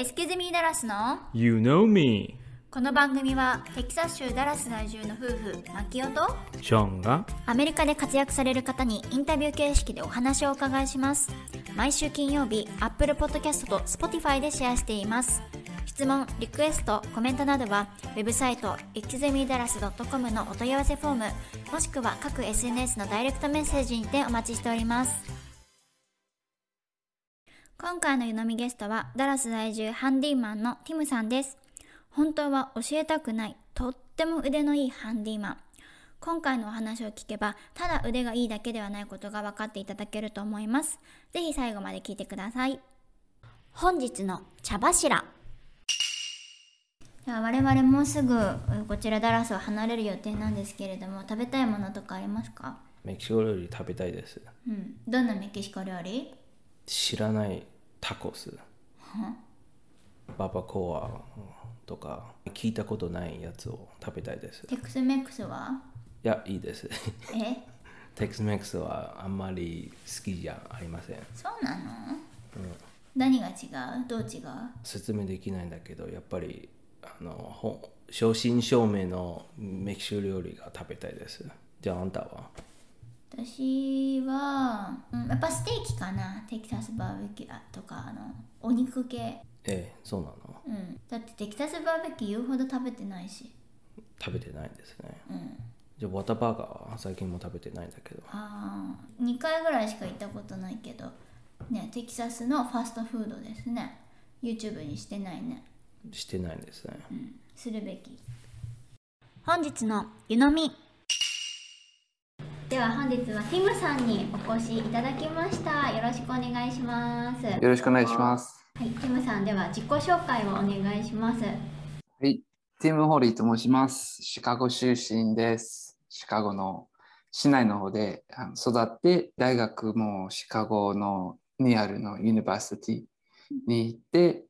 エスキズミーダラスの You know me. この番組はテキサス州ダラス在住の夫婦マキオとショーンがアメリカで活躍される方にインタビュー形式でお話をお伺いします。毎週金曜日 Apple Podcast と Spotify でシェアしています。質問、リクエスト、コメントなどはウェブサイト exemidaras.com のお問い合わせフォームもしくは各 SNS のダイレクトメッセージにてお待ちしております今回の湯飲みゲストはダラス在住ハンディマンのティムさんです。本当は教えたくないとっても腕のいいハンディマン。今回のお話を聞けばただ腕がいいだけではないことが分かっていただけると思います。ぜひ最後まで聞いてください。本日の茶柱。では我々もうすぐこちらダラスを離れる予定なんですけれども食べたいものとかありますか？メキシコ料理食べたいです。うん。どんなメキシコ料理？知らないタコス。ババコアとか聞いたことないやつを食べたいです。いテクスメックスは？やいいです。え？テックスメックスはあんまり好きじゃありません。そうなの、何が違う？どう違う？説明できないんだけどやっぱりあのほ正真正銘のメキシコ料理が食べたいです。じゃああんたは？私は、うん、やっぱステーキかな。テキサスバーベキューとかあのお肉系。ええそうなの。うん。だってテキサスバーベキュー言うほど食べてないし。食べてないんですね。うん。じゃあワタバーガーは最近も食べてないんだけど。ああ2回ぐらいしか行ったことないけど。ねテキサスのファストフードですね。YouTube にしてないね。してないんですね。うん。するべき。本日の湯飲みでは本日はティムさんにお越しいただきましたよろしくお願いしますよろしくお願いします。はい、ティムさんでは自己紹介をお願いします。はい、ティム・ホリーと申します。シカゴ出身です。シカゴの市内の方で育って、大学もシカゴのにあるの Universityに行って、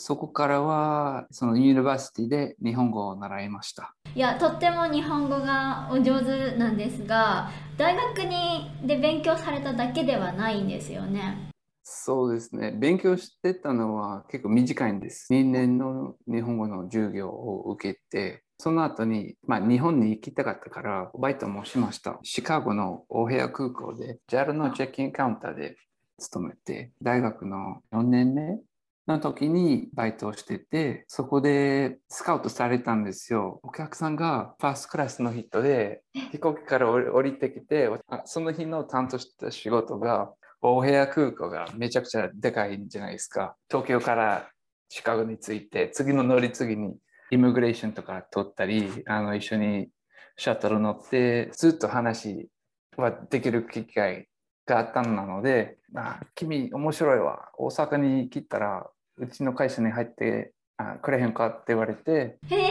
そこからはその University で日本語を習いました。いや、とっても日本語がお上手なんですが、大学にで勉強されただけではないんですよね。そうですね。勉強してたのは結構短いんです。2年の日本語の授業を受けて、その後に、まあ、日本に行きたかったから、バイトもしました。シカゴのオヘア空港で、JAL のチェックインカウンターで勤めて、大学の4年目の時にバイトをしてて、そこでスカウトされたんですよ。お客さんがファーストクラスの人で、飛行機から降りてきて、あその日の担当した仕事が、オヘア空港がめちゃくちゃでかいんじゃないですか。東京からシカゴに着いて、次の乗り継ぎにイミグレーションとか取ったり、あの一緒にシャトル乗って、ずっと話はできる機会があったので、あ君面白いわ。大阪に来たら、うちの会社に入ってあくれへんかって言われて、へえ、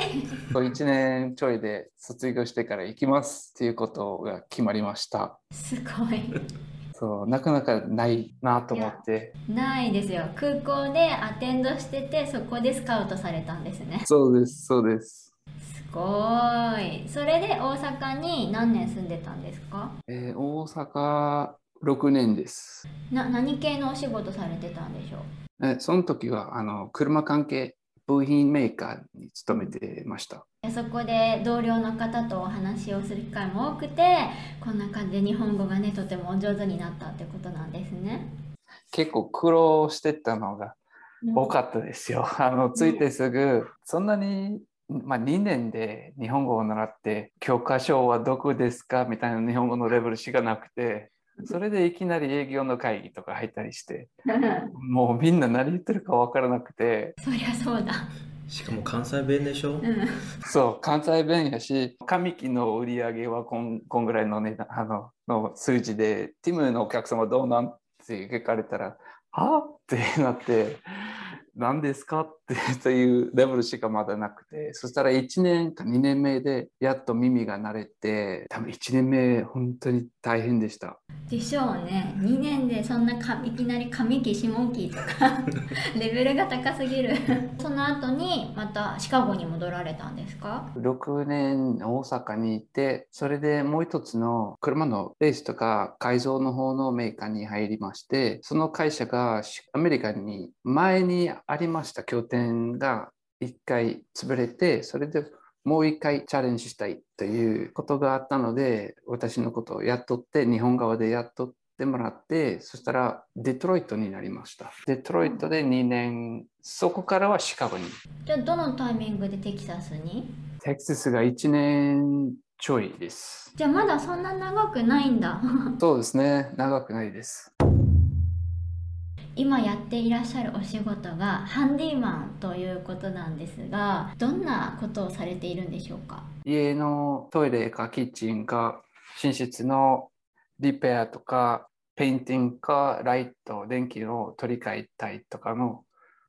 1年ちょいで卒業してから行きますっていうことが決まりました。すごい。そう、なかなかないなと思って。ないですよ。空港でアテンドしてて、そこでスカウトされたんですね。そうです、そうです。すごい。それで大阪に何年住んでたんですか？えー大阪6年です。な何系のお仕事されてたんでしょう？えーその時はあの車関係部品メーカーに勤めてました。でそこで同僚の方とお話をする機会も多くてこんな感じで日本語がねとてもお上手になったってことなんですね。結構苦労してたのが多かったですよ。あのついてすぐ、そんなに、まあ、2年で日本語を習って教科書はどこですか？みたいな日本語のレベルしかなくてそれでいきなり営業の会議とか入ったりして もうみんな何言ってるか分からなくて。そりゃそうだ。しかも関西弁でしょ？うん。そう関西弁やし上期の売り上げはこんこんぐらいの,、ね、あのの数字でティムのお客様どうなん？って聞かれたらは？ってなって何ですかって というレベルしかまだなくてそしたら1年か2年目でやっと耳が慣れて多分1年目本当に大変でしたでしょうね。2年でそんなかいきなり上期下期とか レベルが高すぎる。その後にまたシカゴに戻られたんですか？6年大阪にいてそれでもう一つの車のレースとか改造の方のメーカーに入りましてその会社がしアメリカに前にありました拠点が一回潰れてそれでもう一回チャレンジしたいということがあったので私のことを雇って日本側で雇ってもらってそしたらデトロイトになりました。デトロイトで2年そこからはシカゴに。じゃあどのタイミングでテキサスに？テキサスが1年ちょいです。じゃあまだそんな長くないんだ。そうですね長くないです今やっていらっしゃるお仕事がハンディマンということなんですがどんなことをされているんでしょうか？家のトイレかキッチンか寝室のリペアとか painting かライト電気を取り替えたいとかの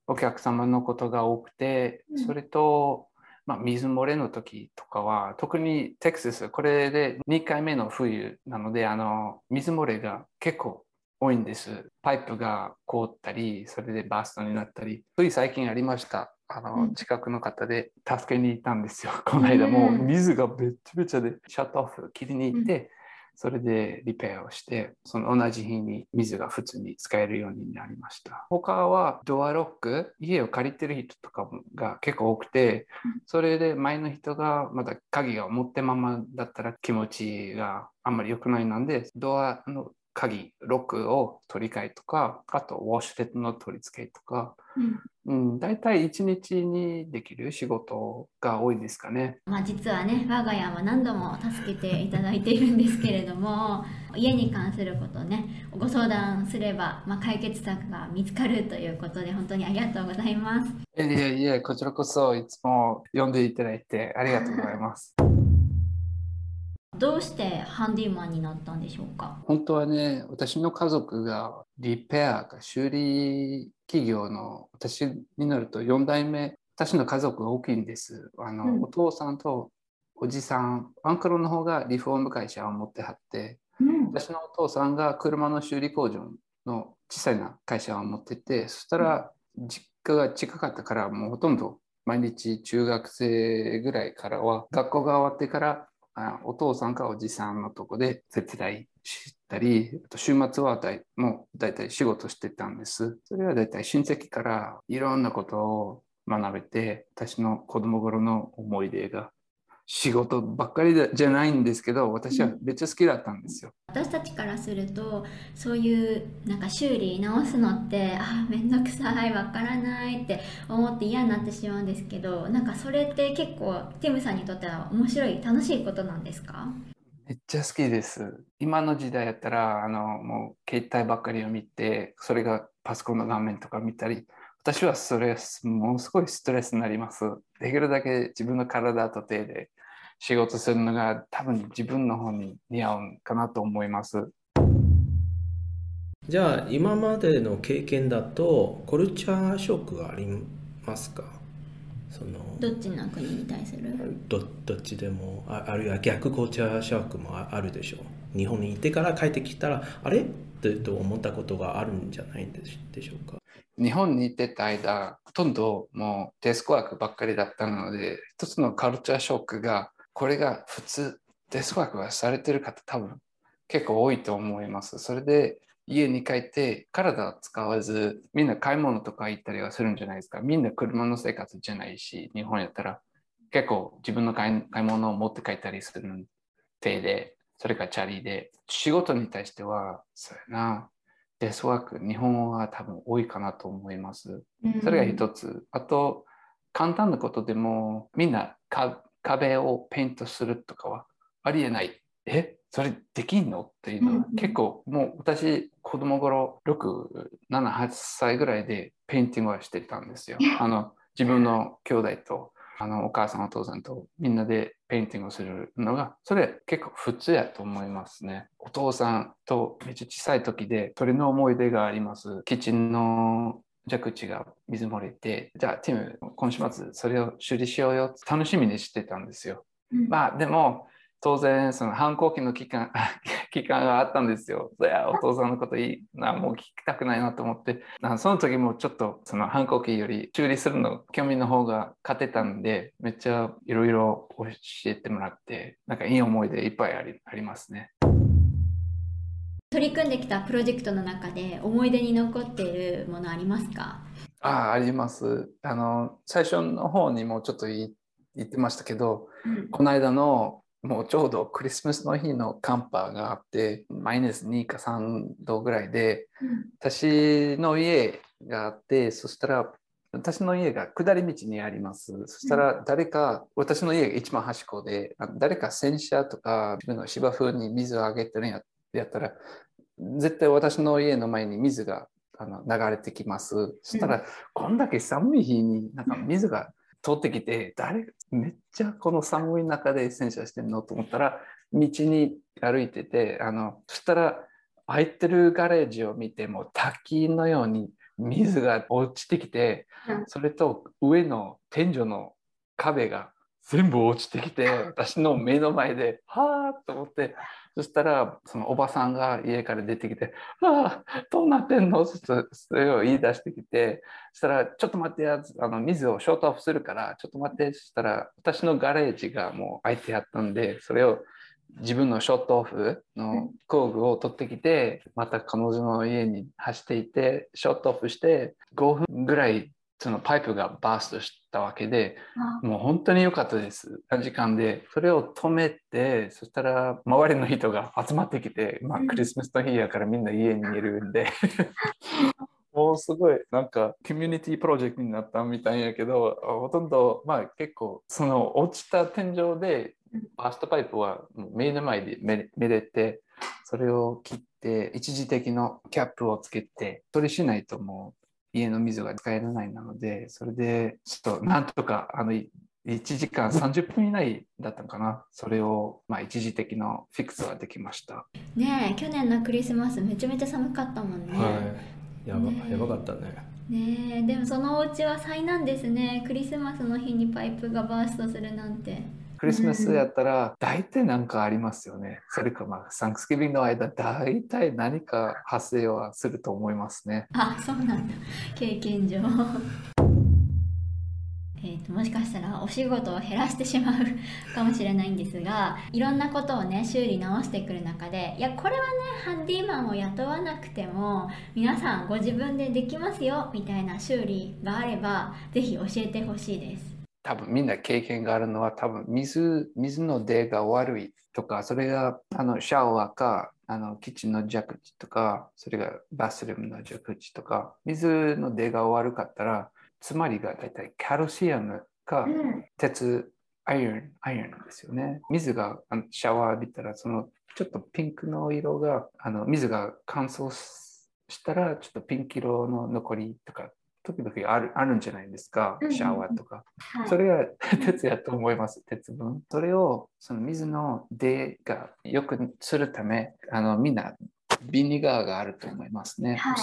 お客様のことが多くて、うん。それと、まあ、水漏れの時とかは特にテキサスこれで2回目の冬なのであの水漏れが結構多いんです。パイプが凍ったり、それでバーストになったり、つい最近ありました。あの、うん近くの方で助けに行ったんですよ。この間もううん水がべっちゃべちゃでシャットオフ切りに行って、それでリペアをして、その同じ日に水が普通に使えるようになりました。他はドアロック、家を借りてる人とかが結構多くてうん、それで前の人がまだ鍵を持ってままだったら気持ちがあんまり良くないので、ドアの鍵、ロックを取り替えとか、あとウォッシュレットの取り付けとか、うん、大体1日にできる仕事が多いですかね。まあ実はね我が家は何度も助けていただいているんですけれども 家に関することをねご相談すれば、まあ、解決策が見つかるということで本当にありがとうございます。いえいえ、こちらこそいつも呼んでいただいてありがとうございます。どうしてハンディマンになったんでしょうか？本当はね、私の家族がリペアか修理企業の私になると4代目、私の家族が大きいんです。あの、うん。お父さんとおじさん、アンクルの方がリフォーム会社を持ってはって、うん。私のお父さんが車の修理工場の小さいな会社を持ってて、そしたら実家が近かったから、もうほとんど毎日中学生ぐらいからは、学校が終わってから、あお父さんかおじさんのとこで手伝いしたり、あと週末はだいもう大体仕事してたんです。それは大体親戚からいろんなことを学べて、私の子供頃の思い出が仕事ばっかりじゃないんですけど、私はめっちゃ好きだったんですよ。私たちからするとそういうなんか修理直すのってあーめんどくさいわからないって思って嫌になってしまうんですけどなんかそれって結構ティムさんにとっては面白い楽しいことなんですか？めっちゃ好きです。今の時代やったら、あの、もう携帯ばっかりを見て、それがパソコンの画面とか見たり、私はそれものすごいストレスになります。できるだけ自分の体と手で仕事するのが多分自分の方に似合うかなと思います。じゃあ今までの経験だとコルチャーショックがありますか？そのどっちの国に対する？どどっちでもああるいは逆コルチャーショックもああるでしょう。日本にいてから帰ってきたらあれ？ってと思ったことがあるんじゃないでしでしょうか？日本にいてた間、ほとんどもうデスクワークばっかりだったので、一つのカルチャーショックが、これが普通、デスクワークがされてる方多分結構多いと思います。それで家に帰って体を使わず、みんな買い物とか行ったりはするんじゃないですか。みんな車の生活じゃないし、日本やったら結構自分の買い買い物を持って帰ったりする手で、それからチャリで、仕事に対しては、そうやな、デスクワーク、日本は多分多いかなと思います。それが一つ。あと、簡単なことでも、みんなか壁をペイントするとかはありえない。えそれできんの？っていうのはうん結構、もう私、子供頃、6、7、8歳ぐらいで painting はしてたんですよ。あの、自分の兄弟と、あの、お母さん、お父さんとみんなで painting をするのが、それ結構普通やと思いますね。お父さんとめっちゃ小さい時で、それの思い出があります。キッチンの蛇口が水漏れて、じゃあ、ティム、今週末それを修理しようよ。楽しみにしてたんですよ。うんまあ、でも、当然、その反抗期の期間、期間があったんですよ。いや、お父さんのこといいな、もう聞きたくないなと思って、なその時もちょっとその反抗期より修理するの興味の方が勝てたんで、めっちゃいろいろ教えてもらって、なんかいい思い出いっぱいありありますね。取り組んできたプロジェクトの中で思い出に残っているものありますか？ああありますあの。最初の方にもちょっと言ってましたけど、うん、この間のもうちょうどクリスマスの日の寒波があって、マイナス2か3度ぐらいで、うん、私の家があって、そしたら私の家が下り道にあります。そしたら誰か、私の家が一番端っこで、誰か洗車とか自分の芝生に水をあげてるんややったら、絶対私の家の前に水があの流れてきます。そしたら、こんだけ寒い日になんか水が 通ってきて、誰、めっちゃこの寒い中で洗車してんのと思ったら、道に歩いてて、あの、そしたら、空いてるガレージを見ても滝のように水が落ちてきて、それと上の天井の壁が全部落ちてきて、私の目の前で、はあと思って、そしたら、そのおばさんが家から出てきて、ああ、どうなってんの？それを言い出してきて、そしたら、ちょっと待ってやつ、あの水をショートオフするから、ちょっと待って、そしたら、私のガレージがもう空いてやったんで、それを自分のショートオフの工具を取ってきて、また彼女の家に走っていて、ショートオフして5分ぐらいそのパイプがバーストしたわけで、もう本当に良かったです。短時間で。それを止めて、そしたら周りの人が集まってきて、まあ、クリスマスの日やからみんな家にいるんで もうすごいなんかコミュニティプロジェクトになったみたいやけど、ほとんどまあ結構その落ちた天井でバーストパイプは目の前で見れて、それを切って一時的のキャップをつけて、取りしないともう家の水が使えないなので、それでちょっとなんとかあの1時間30分以内だったのかな、それをまあ一時的なフィックスができました。ねえ、去年のクリスマスめちゃめちゃ寒かったもんね。はい、やばねやばかったね。ねえ、でもそのお家は災難ですね。クリスマスの日にパイプがバーストするなんて。クリスマスやったら大体何かありますよね。それかまあサンクスギビングの間大体何か発生はすると思いますね。あ、そうなんだ。経験上。えーと、もしかしたらお仕事を減らしてしまう かもしれないんですがいろんなことをね修理直してくる中でいやこれはねハンディマンを雇わなくても皆さんご自分でできますよみたいな修理があれば是非教えてほしいです。多分みんな経験があるのは多分水水の出が悪いとかそれがあのシャワーかあのキッチンの蛇口とかそれがバスルームの蛇口とか水の出が悪かったらつまりが大体カルシアムか鉄、アイロン、アイロンですよね。水がシャワー浴びたらそのちょっとピンクの色があの水が乾燥したらちょっとピンク色の残りとか時々あるあるんじゃないですか、シャワーとか。はい、それが 鉄やと思います、鉄分。それをその水の出が良くするため、あのみんなビニガーがあると思いますね。はい、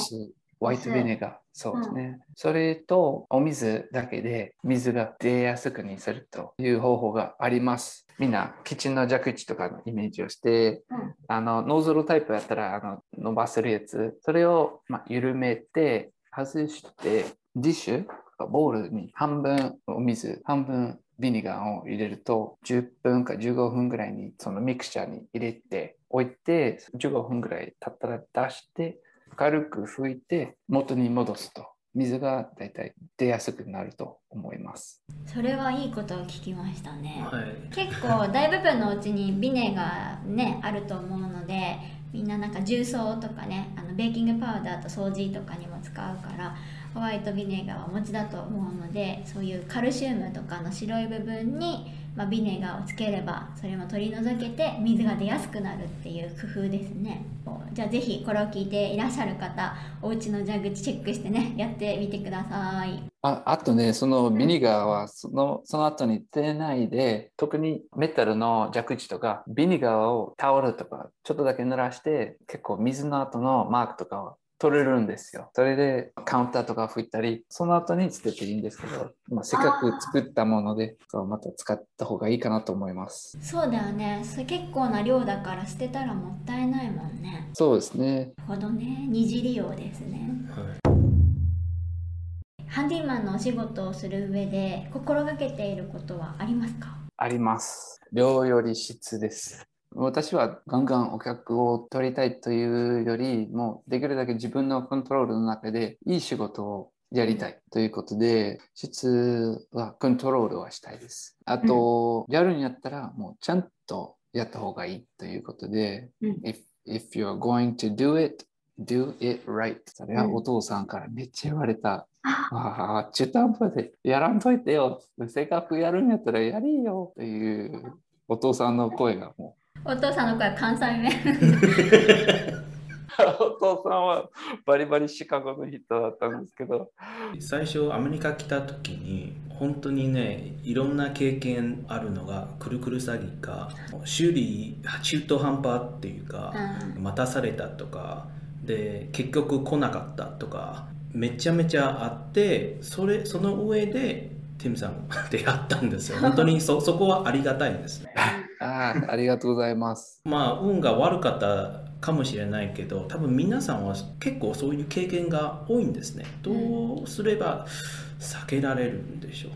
ホワイトビネガー。そうですね、うん。それとお水だけで水が出やすくにするという方法があります。みんなキッチンの蛇口とかのイメージをして、うん、あのノーズルタイプやったらあの伸ばせるやつ、それをま緩めて外して、ディッシュ、ボウルに半分お水、半分ビニガーを入れると、10分か15分ぐらいにそのミクチャーに入れておいて、15分ぐらい経ったら出して、軽く拭いて元に戻すと。水がだいたい出やすくなると思います。それはいいことを聞きましたね、はい、結構大部分のうちにビネがねあると思うのでみんななんか重曹とかねあのベーキングパウダーと掃除とかにも使うからホワイトビネガーはお持ちだと思うのでそういうカルシウムとかの白い部分に、まあ、ビネガーをつければそれも取り除けて水が出やすくなるっていう工夫ですね。じゃあ是非これを聞いていらっしゃる方お家の蛇口チェックしてねやってみてください。ああとねそのビネガーはそのその後に出ないで特にメタルの蛇口とかビネガーをタオルとかちょっとだけ濡らして結構水の後のマークとかは取れるんですよ。それでカウンターとか拭いたり、その後に捨てていいんですけど、まあ、せっかく作ったもので、そうまた使った方がいいかなと思います。そうだよね。それ結構な量だから捨てたらもったいないもんね。そうですね。ほどね。二次利用ですね。はいハンディマンのお仕事をする上で心がけていることはありますか？あります。量より質です。私はガンガンお客を取りたいというよりもできるだけ自分のコントロールの中でいい仕事をやりたいということで、質はコントロールはしたいです。あと、やるんやったらもうちゃんとやった方がいいということで、うん if, if you're going to do it, do it right. それはお父さんからめっちゃ言われた。あああ、中途半端でやらんといてよ。せっかくやるんやったらやりよというお父さんの声がもう。お父さんの声は関西弁。お父さんはバリバリシカゴの人だったんですけど。最初アメリカ来た時に本当にねいろんな経験あるのがくるくる詐欺か修理中途半端っていうか、うん待たされたとかで結局来なかったとかめちゃめちゃあってそれその上でティムさん出会ったんですよ本当にそそこはありがたいですね ああ、ありがとうございます。まあ運が悪かったかもしれないけど多分皆さんは結構そういう経験が多いんですねどうすれば避けられるんでしょう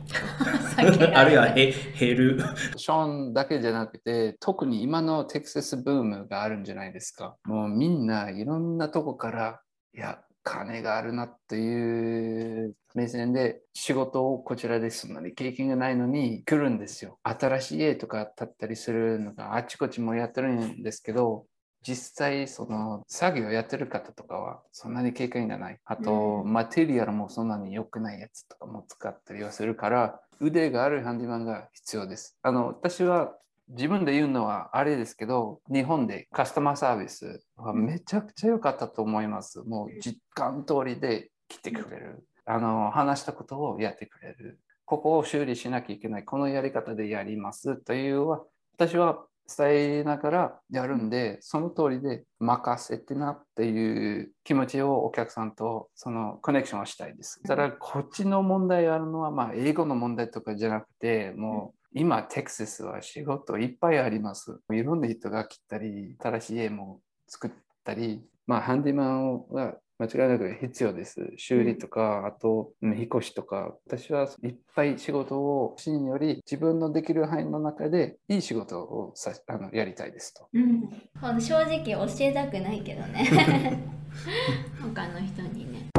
か？あるいはへ減るショーンだけじゃなくて、特に今のテキサスブームがあるんじゃないですか。もうみんないろんなとこから、いや、金があるなっていう目線で仕事をこちらですのに経験がないのに来るんですよ。新しい家とか建ったりするのがあちこちもやってるんですけど、実際その作業やってる方とかはそんなに経験がない。あと、マテリアルもそんなに良くないやつとかも使ったりはするから、腕があるハンディマンが必要です。あの、私は自分で言うのはあれですけど、日本でカスタマーサービスはめちゃくちゃ良かったと思います。もう実感通りで来てくれる。あの、話したことをやってくれる。ここを修理しなきゃいけない。このやり方でやりますというは、私は伝えながらやるんで、その通りで任せてなっていう気持ちをお客さんとそのコネクションをしたいです。ただ、こっちの問題あるのは、まあ、英語の問題とかじゃなくて、もう今、テキサスは仕事いっぱいあります。いろんな人が来たり、新しい家も作ったり、まあ、ハンディマンは間違いなく必要です。修理とか、あと、うん引っ越しとか。私はいっぱい仕事をしんより、自分のできる範囲の中でいい仕事をさあのやりたいですと。うん正直教えたくないけどね 他の人にね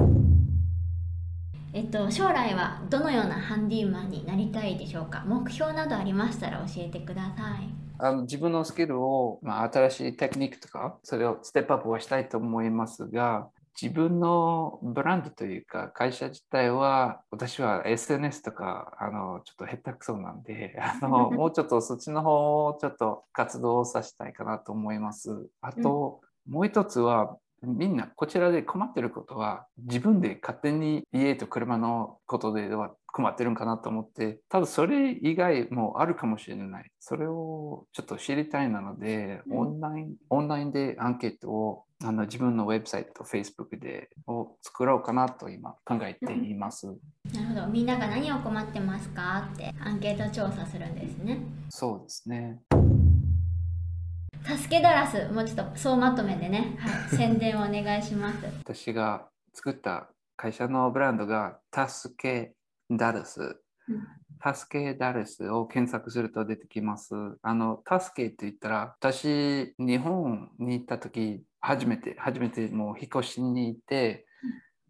えっと将来はどのようなハンディーマンになりたいでしょうか？目標などありましたら教えてください。あの自分のスキルを、まあ、新しいテクニックとか、それをステップアップはしたいと思いますが、自分のブランドというか、会社自体は、私は SNS とか、あの、ちょっと下手くそなんで、あの、もうちょっとそっちの方をちょっと活動させたいかなと思います。あと、もう一つは、みんなこちらで困ってることは自分で勝手に家と車のことでは困ってるんかなと思って多分それ以外もあるかもしれない。それをちょっと知りたいなので、うん。オンラインオンラインでアンケートをあの自分のウェブサイトと Facebook でを作ろうかなと今考えています、なるほど。みんなが何を困ってますかってアンケート調査するんですね。そうですね助けダラスもうちょっと総まとめでね、はい、宣伝をお願いします。私が作った会社のブランドが助けダルス。助けダルスを検索すると出てきます。あの、助けって言ったら、私、日本に行った時、初めて、初めてもう引っ越しに行って、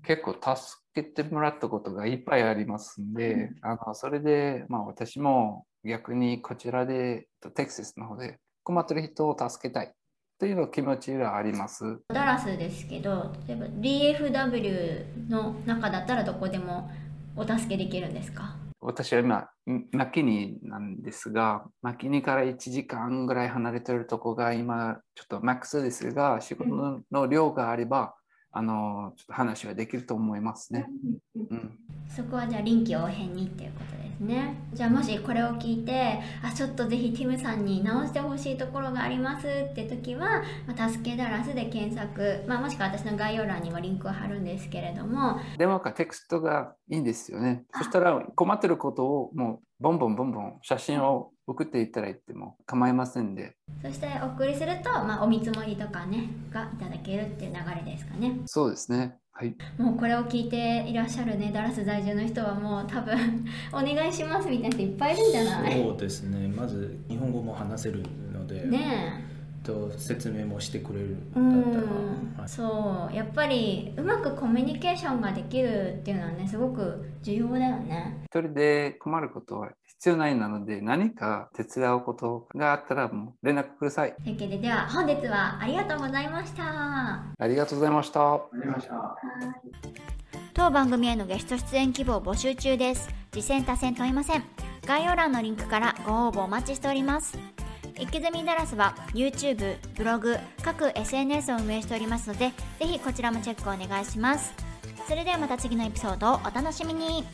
結構助けてもらったことがいっぱいありますんで、あのそれで、まあ私も逆にこちらで、テキサスの方で困ってる人を助けたいというの気持ちがあります。ダラスですけど例えば DFW の中だったらどこでもお助けできるんですか？私は今、マキニなんですが、マキニから1時間ぐらい離れてるとこが今、ちょっとマックスですが、仕事の量があれば、あの、ちょっと話はできると思いますね。うん、そこはじゃあ臨機応変にっていうことねじゃあもしこれを聞いてあちょっとぜひティムさんに直してほしいところがありますって時は「まあ、助けダラス」で検索、まあ、もしくは私の概要欄にもリンクを貼るんですけれども電話かテクストがいいんですよね。そしたら困ってることをもうボンボンボンボン写真を送っていただいても構いませんで。そしてお送りすると、まあ、お見積もりとかねがいただけるっていう流れですかねそうですね。はい。もうこれを聞いていらっしゃるねダラス在住の人はもう多分お願いしますみたいな人いっぱいいるんじゃない？そうですね。まず日本語も話せるので、ねと説明もしてくれるうだったら、ん。はいそう。やっぱりうまくコミュニケーションができるっていうのはねすごく重要だよね。一人で困ることは必要ないなので、何か手伝うことがあったらもう連絡ください。というわけででは本日はありがとうございました。ありがとうございました。当番組へのゲスト出演希望募集中です。次戦多戦問いません。概要欄のリンクからご応募お待ちしておりますイケゼミダラスは YouTube、ブログ、各 SNS を運営しておりますのでぜひこちらもチェックお願いします。それではまた次のエピソードをお楽しみに。